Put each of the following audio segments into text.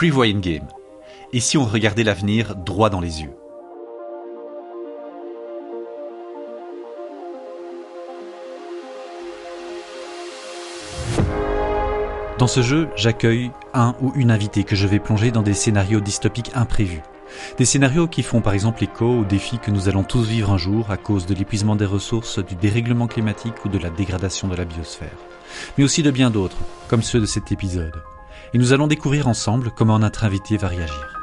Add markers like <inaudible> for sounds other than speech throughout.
Prevoyant Game. Et si on regardait l'avenir droit dans les yeux? Dans ce jeu, j'accueille un ou une invitée que je vais plonger dans des scénarios dystopiques imprévus. Des scénarios qui font par exemple écho aux défis que nous allons tous vivre un jour à cause de l'épuisement des ressources, du dérèglement climatique ou de la dégradation de la biosphère. Mais aussi de bien d'autres, comme ceux de cet épisode. Et nous allons découvrir ensemble comment notre invité va réagir.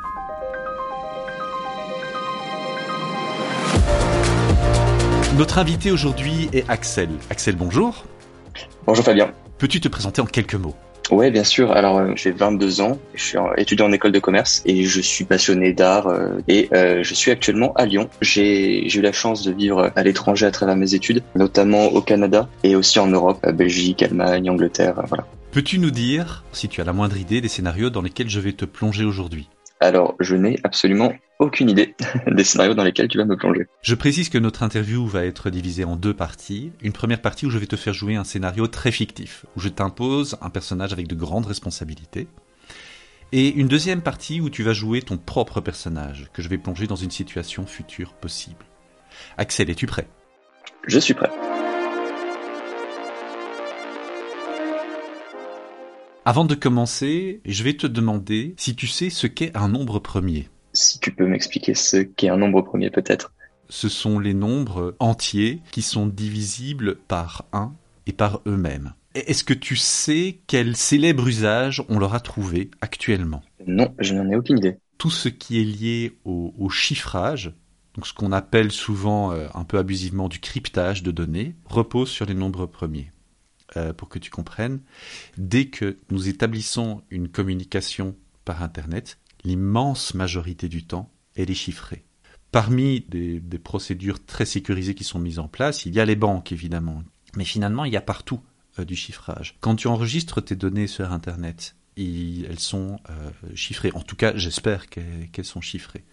Notre invité aujourd'hui est Axel. Axel, bonjour. Bonjour Fabien. Peux-tu te présenter en quelques mots? Ouais, bien sûr. Alors, euh, j'ai 22 ans, je suis étudiant en école de commerce et je suis passionné d'art euh, et euh, je suis actuellement à Lyon. J'ai eu la chance de vivre à l'étranger à travers mes études, notamment au Canada et aussi en Europe, Belgique, Allemagne, Angleterre, voilà. Peux-tu nous dire, si tu as la moindre idée, des scénarios dans lesquels je vais te plonger aujourd'hui? Alors, je n'ai absolument aucune idée <laughs> des scénarios dans lesquels tu vas me plonger. Je précise que notre interview va être divisée en deux parties. Une première partie où je vais te faire jouer un scénario très fictif, où je t'impose un personnage avec de grandes responsabilités. Et une deuxième partie où tu vas jouer ton propre personnage, que je vais plonger dans une situation future possible. Axel, es-tu prêt? Je suis prêt. Avant de commencer, je vais te demander si tu sais ce qu'est un nombre premier. Si tu peux m'expliquer ce qu'est un nombre premier peut-être. Ce sont les nombres entiers qui sont divisibles par 1 et par eux-mêmes. Est-ce que tu sais quel célèbre usage on leur a trouvé actuellement? Non, je n'en ai aucune idée. Tout ce qui est lié au, chiffrage, donc ce qu'on appelle souvent euh, un peu abusivement du cryptage de données, repose sur les nombres premiers. Euh, pour que tu comprennes, dès que nous établissons une communication par Internet, l'immense majorité du temps, elle est chiffrée. Parmi des, procédures très sécurisées qui sont mises en place, il y a les banques évidemment, mais finalement il y a partout euh, du chiffrage. Quand tu enregistres tes données sur Internet, elles sont euh, chiffrées. En tout cas, j'espère qu'elles sont chiffrées.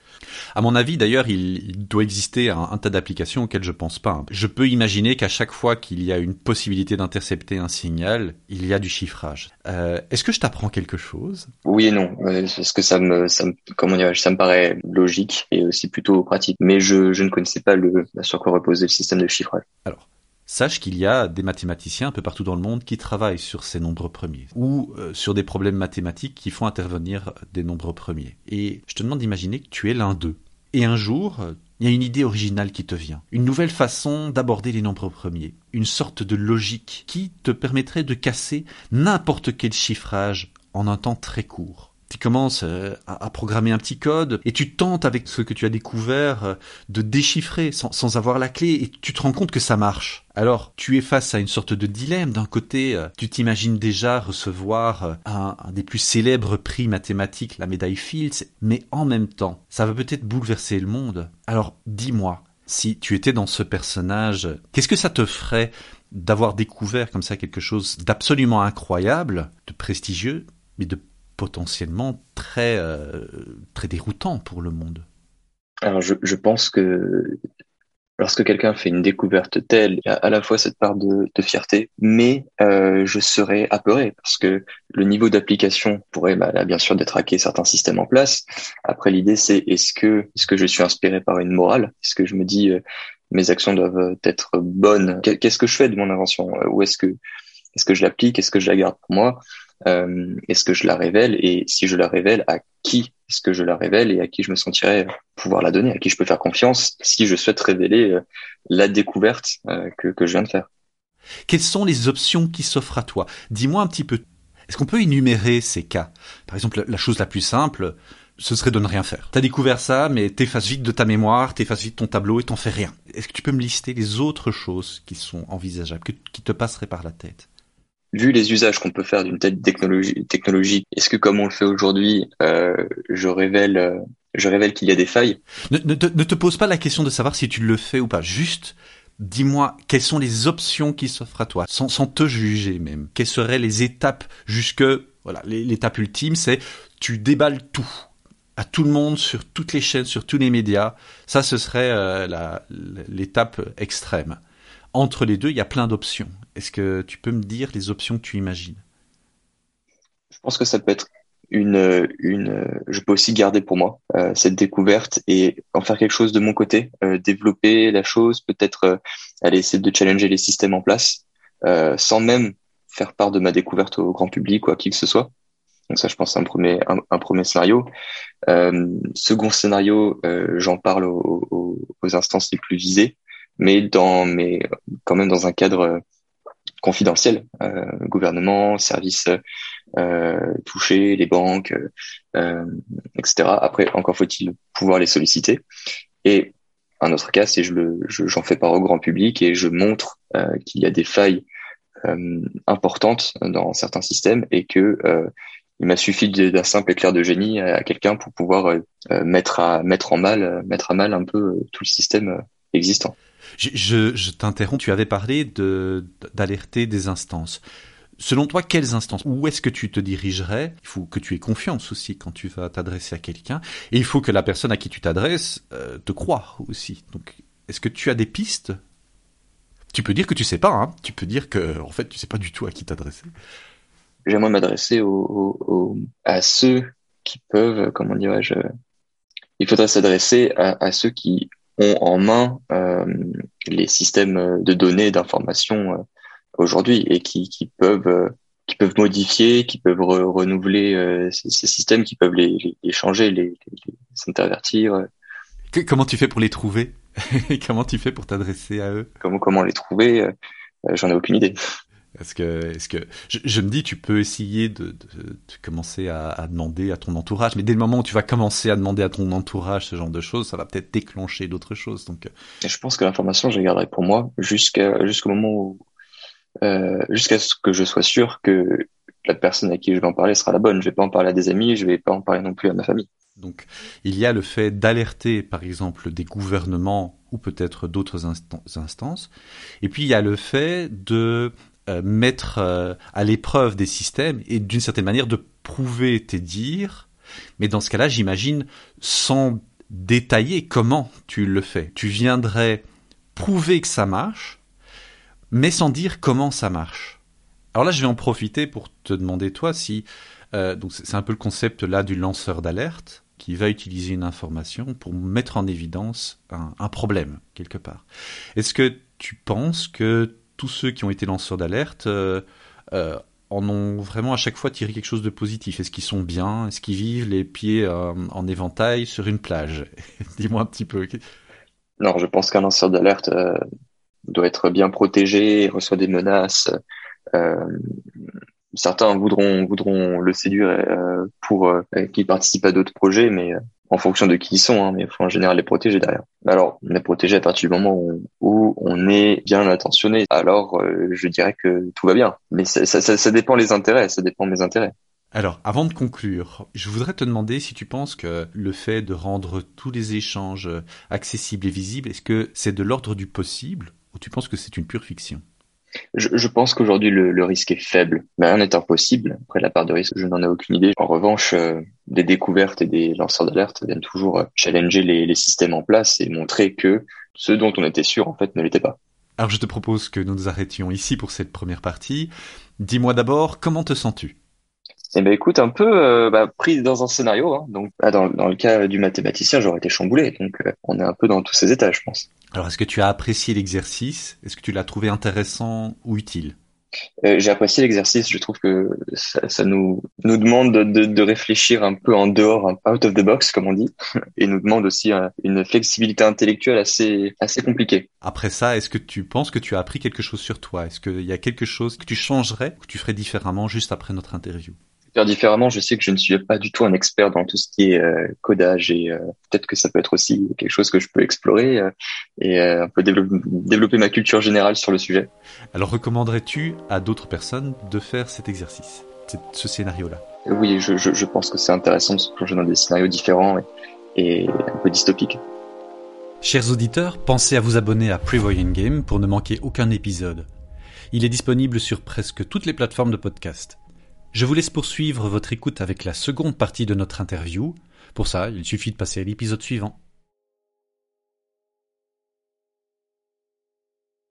À mon avis, d'ailleurs, il, doit exister un, tas d'applications auxquelles je pense pas. Je peux imaginer qu'à chaque fois qu'il y a une possibilité d'intercepter un signal, il y a du chiffrage. Euh, est-ce que je t'apprends quelque chose? Oui et non, parce que ça me, ça me, comment dire, ça me paraît logique et aussi plutôt pratique. Mais je, je ne connaissais pas le sur quoi reposait le système de chiffrage. Alors, Sache qu'il y a des mathématiciens un peu partout dans le monde qui travaillent sur ces nombres premiers ou euh, sur des problèmes mathématiques qui font intervenir des nombres premiers. Et je te demande d'imaginer que tu es l'un d'eux. Et un jour, il y a une idée originale qui te vient, une nouvelle façon d'aborder les nombres premiers, une sorte de logique qui te permettrait de casser n'importe quel chiffrage en un temps très court tu commences euh, à, programmer un petit code et tu tentes avec ce que tu as découvert euh, de déchiffrer sans, avoir la clé et tu te rends compte que ça marche. Alors tu es face à une sorte de dilemme. D'un côté, euh, tu t'imagines déjà recevoir un, des plus célèbres prix mathématiques, la médaille Fields, mais en même temps, ça va peut-être bouleverser le monde. Alors dis-moi, si tu étais dans ce personnage, qu'est-ce que ça te ferait d'avoir découvert comme ça quelque chose d'absolument incroyable, de prestigieux, mais de potentiellement très, euh, très déroutant pour le monde. Alors je, je pense que lorsque quelqu'un fait une découverte telle, il y a à la fois cette part de, fierté, mais euh, je serais apeuré parce que le niveau d'application pourrait bah, bien sûr détraquer certains systèmes en place. Après l'idée c'est est-ce que est-ce que je suis inspiré par une morale? Est-ce que je me dis euh, mes actions doivent être bonnes? Qu'est-ce que je fais de mon invention? Ou est-ce que est-ce que je l'applique? Est-ce que je la garde pour moi? Euh, Est-ce que je la révèle Et si je la révèle, à qui est-ce que je la révèle et à qui je me sentirais pouvoir la donner, à qui je peux faire confiance si je souhaite révéler euh, la découverte euh, que, je viens de faire Quelles sont les options qui s'offrent à toi? Dis-moi un petit peu. Est-ce qu'on peut énumérer ces cas? Par exemple, la chose la plus simple, ce serait de ne rien faire. T'as découvert ça, mais t'effaces vite de ta mémoire, t'effaces vite ton tableau et t'en fais rien. Est-ce que tu peux me lister les autres choses qui sont envisageables, qui te passeraient par la tête? Vu les usages qu'on peut faire d'une telle technologie, est-ce que comme on le fait aujourd'hui, euh, je révèle, euh, je révèle qu'il y a des failles? Ne, te, pose pas la question de savoir si tu le fais ou pas. Juste, dis-moi quelles sont les options qui s'offrent à toi, sans, sans te juger même. Quelles seraient les étapes jusque, voilà, l'étape ultime, c'est tu déballes tout à tout le monde sur toutes les chaînes, sur tous les médias. Ça, ce serait euh, l'étape extrême. Entre les deux, il y a plein d'options. Est-ce que tu peux me dire les options que tu imagines? Je pense que ça peut être une, une, je peux aussi garder pour moi cette découverte et en faire quelque chose de mon côté, développer la chose, peut-être aller essayer de challenger les systèmes en place, sans même faire part de ma découverte au grand public ou à qui que ce soit. Donc ça, je pense, c'est un premier, un, premier scénario. Euh, second scénario, euh, j'en parle aux, aux, instances les plus visées, mais dans, mais quand même dans un cadre euh, confidentiel, euh, gouvernement, services euh, touchés, les banques, euh, etc. Après, encore faut-il pouvoir les solliciter. Et un autre cas, c'est je le, j'en fais part au grand public et je montre qu'il y a des failles importantes dans certains systèmes et que il m'a suffi d'un simple éclair de génie à, quelqu'un pour pouvoir euh, euh, mettre à mettre en mal euh, mettre à mal un peu tout le système existant. Je, t'interromps. Tu avais parlé d'alerter des instances. Selon toi, quelles instances? Où est-ce que tu te dirigerais? Il faut que tu aies confiance aussi quand tu vas t'adresser à quelqu'un, et il faut que la personne à qui tu t'adresses te croie aussi. Donc, est-ce que tu as des pistes? Tu peux dire que tu sais pas. Hein tu peux dire que en fait tu sais pas du tout à qui t'adresser j'aimerais m'adresser à ceux qui peuvent, comment dirais-je, il faudrait s'adresser à, ceux qui ont en main euh, les systèmes de données d'information euh, aujourd'hui et qui, qui peuvent euh, qui peuvent modifier, qui peuvent renouveler ces, ces, systèmes, qui peuvent les, les, changer, les, les s'intervertir. Comment tu fais pour les trouver? <laughs> Comment tu fais pour t'adresser à eux? Comment comment les trouver? J'en ai aucune idée. Est-ce que, est-ce que, je, me dis, tu peux essayer de, de, commencer à, à, demander à ton entourage, mais dès le moment où tu vas commencer à demander à ton entourage ce genre de choses, ça va peut-être déclencher d'autres choses. Donc, euh. je pense que l'information, je la garderai pour moi jusqu'à jusqu'au moment où, euh, jusqu'à ce que je sois sûr que la personne à qui je vais en parler sera la bonne. Je vais pas en parler à des amis, je vais pas en parler non plus à ma famille. Donc, il y a le fait d'alerter, par exemple, des gouvernements ou peut-être d'autres instances. Et puis, il y a le fait de euh, mettre euh, à l'épreuve des systèmes et d'une certaine manière de prouver tes dires. Mais dans ce cas-là, j'imagine, sans détailler comment tu le fais. Tu viendrais prouver que ça marche, mais sans dire comment ça marche. Alors là, je vais en profiter pour te demander, toi, si... Euh, donc c'est un peu le concept là du lanceur d'alerte qui va utiliser une information pour mettre en évidence un, un problème quelque part. Est-ce que tu penses que tous ceux qui ont été lanceurs d'alerte euh, euh, en ont vraiment à chaque fois tiré quelque chose de positif. Est-ce qu'ils sont bien? Est-ce qu'ils vivent les pieds euh, en éventail sur une plage? <laughs> Dis-moi un petit peu. Non, je pense qu'un lanceur d'alerte doit être bien protégé, reçoit des menaces. certains voudront voudront le séduire pour qu'il participe à d'autres projets, mais en fonction de qui ils sont, hein, mais il faut en général les protéger derrière. Alors, on est protégé à partir du moment où, on est bien attentionné. Alors, euh, je dirais que tout va bien. Mais ça, ça, ça dépend les intérêts, ça dépend mes intérêts. Alors, avant de conclure, je voudrais te demander si tu penses que le fait de rendre tous les échanges accessibles et visibles, est-ce que c'est de l'ordre du possible ou tu penses que c'est une pure fiction? Je, je pense qu'aujourd'hui le, le, risque est faible, mais rien n'est impossible. Après la part de risque, je n'en ai aucune idée. En revanche, euh, des découvertes et des lanceurs d'alerte viennent toujours euh, challenger les, les, systèmes en place et montrer que ce dont on était sûr en fait ne l'était pas. Alors je te propose que nous nous arrêtions ici pour cette première partie. Dis-moi d'abord comment te sens-tu? Eh ben écoute, un peu euh, bah, pris dans un scénario. Hein. Donc, ah, dans, dans, le cas du mathématicien, j'aurais été chamboulé. Donc, euh, on est un peu dans tous ces états, je pense. Alors, est-ce que tu as apprécié l'exercice? Est-ce que tu l'as trouvé intéressant ou utile? Euh, J'ai apprécié l'exercice. Je trouve que ça, nous demande de, réfléchir un peu en dehors, un out of the box, comme on dit, <laughs> et nous demande aussi une flexibilité intellectuelle assez assez compliquée. Après ça, est-ce que tu penses que tu as appris quelque chose sur toi? Est-ce qu'il y a quelque chose que tu changerais, que tu ferais différemment juste après notre interview? Faire différemment. Je sais que je ne suis pas du tout un expert dans tout ce qui est euh, codage et euh, peut-être que ça peut être aussi quelque chose que je peux explorer euh, et un peu développer, développer ma culture générale sur le sujet. Alors recommanderais-tu à d'autres personnes de faire cet exercice, ce scénario-là? Oui, je, je, je, pense que c'est intéressant de se plonger dans des scénarios différents et, et un peu dystopiques. Chers auditeurs, pensez à vous abonner à Prevoyant Game pour ne manquer aucun épisode. Il est disponible sur presque toutes les plateformes de podcast. Je vous laisse poursuivre votre écoute avec la seconde partie de notre interview. Pour ça, il suffit de passer à l'épisode suivant.